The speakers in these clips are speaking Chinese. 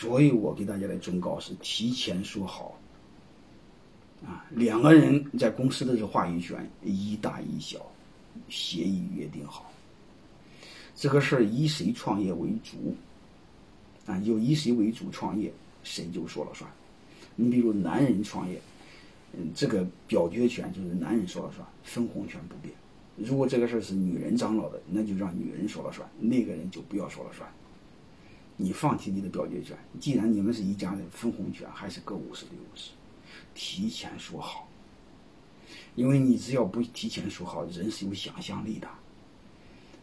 所以我给大家的忠告是提前说好。啊，两个人在公司的这话语权一大一小，协议约定好。这个事儿以谁创业为主，啊，就以谁为主创业，谁就说了算。你比如男人创业，嗯，这个表决权就是男人说了算，分红权不变。如果这个事儿是女人张罗的，那就让女人说了算，那个人就不要说了算。你放弃你的表决权，既然你们是一家人，分红权还是各五十对五十。提前说好，因为你只要不提前说好，人是有想象力的。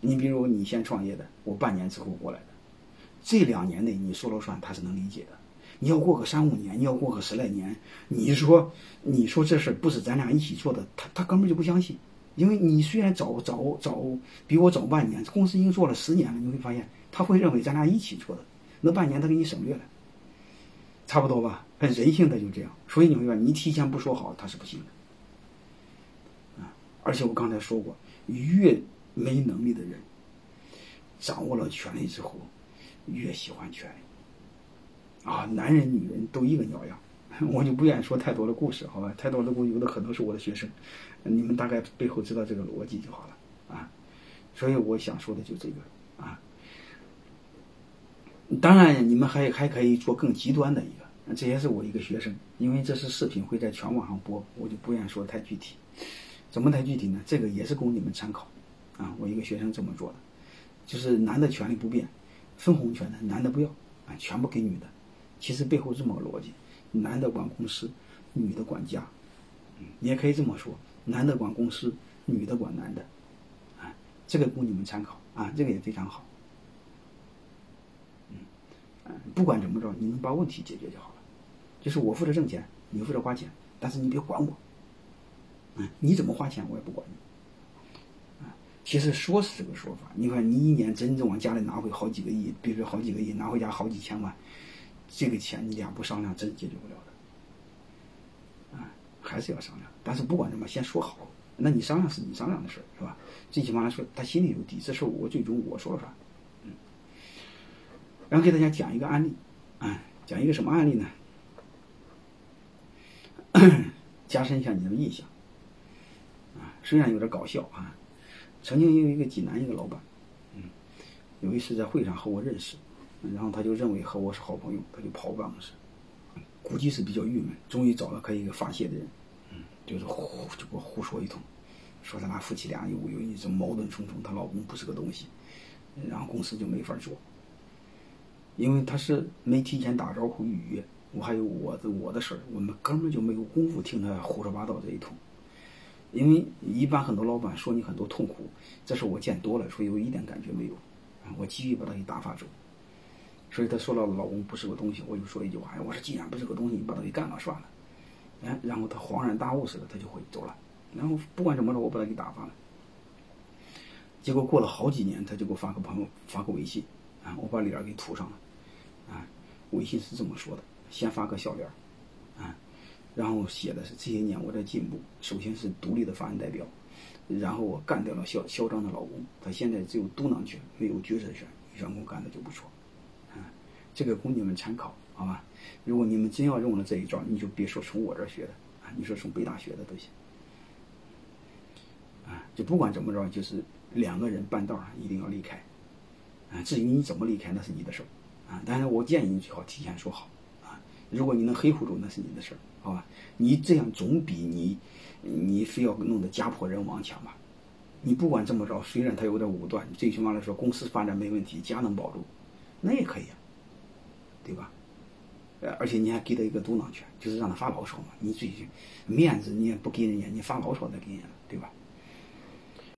你比如你先创业的，我半年之后过来的，这两年内你说了算，他是能理解的。你要过个三五年，你要过个十来年，你说你说这事不是咱俩一起做的，他他根本就不相信。因为你虽然早早早比我早半年，公司已经做了十年了，你会发现他会认为咱俩一起做的，那半年他给你省略了。差不多吧，很人性的就这样，所以你会发现，你提前不说好，他是不行的，啊！而且我刚才说过，越没能力的人，掌握了权力之后，越喜欢权力，啊！男人女人都一个鸟样，我就不愿意说太多的故事，好吧？太多的故事有的可能是我的学生，你们大概背后知道这个逻辑就好了，啊！所以我想说的就这个，啊！当然，你们还还可以做更极端的一个，这也是我一个学生，因为这是视频会在全网上播，我就不愿意说太具体。怎么太具体呢？这个也是供你们参考，啊，我一个学生这么做的，就是男的权利不变，分红权的男的不要，啊，全部给女的。其实背后这么个逻辑：男的管公司，女的管家。你也可以这么说：男的管公司，女的管男的。啊，这个供你们参考，啊，这个也非常好。嗯不管怎么着，你能把问题解决就好了。就是我负责挣钱，你负责花钱，但是你别管我。嗯，你怎么花钱我也不管你。啊，其实说是这个说法，你看你一年真正往家里拿回好几个亿，比如说好几个亿，拿回家好几千万，这个钱你俩不商量真解决不了的。啊，还是要商量。但是不管怎么，先说好。那你商量是你商量的事儿，是吧？最起码来说，他心里有底，这事我最终我说了算。嗯然后给大家讲一个案例，啊，讲一个什么案例呢？加深一下你的印象，啊，虽然有点搞笑啊。曾经有一个济南一个老板，嗯，有一次在会上和我认识，然后他就认为和我是好朋友，他就跑我办公室，估计是比较郁闷，终于找到可以一个发泄的人，嗯，就是胡就给我胡说一通，说他俩夫妻俩有有一种矛盾重重，她老公不是个东西，然后公司就没法做。因为他是没提前打招呼预约，我还有我的我的事儿，我们根本就没有功夫听他胡说八道这一通。因为一般很多老板说你很多痛苦，这事我见多了，所以我一点感觉没有。我急于把他给打发走，所以他说了老公不是个东西，我就说一句话：，我说既然不是个东西，你把他给干了算了。哎，然后他恍然大悟似的，他就会走了。然后不管怎么着，我把他给打发了。结果过了好几年，他就给我发个朋友发个微信，啊，我把脸给涂上了。啊，微信是这么说的：先发个笑脸啊，然后写的是这些年我在进步。首先是独立的法人代表，然后我干掉了嚣嚣张的老公，他现在只有嘟囔权，没有决策权，员工干的就不错。这个供你们参考，好吧？如果你们真要用了这一招，你就别说从我这儿学的啊，你说从北大学的都行。啊，就不管怎么着，就是两个人半道上一定要离开。啊，至于你怎么离开，那是你的事儿。啊，但是我建议你最好提前说好，啊，如果你能黑糊住，那是你的事儿，好吧？你这样总比你，你非要弄得家破人亡强吧？你不管怎么着，虽然他有点武断，最起码来说公司发展没问题，家能保住，那也可以啊，对吧？呃，而且你还给他一个督囊权，就是让他发牢骚嘛。你自己面子你也不给人家，你发牢骚再给人家，对吧？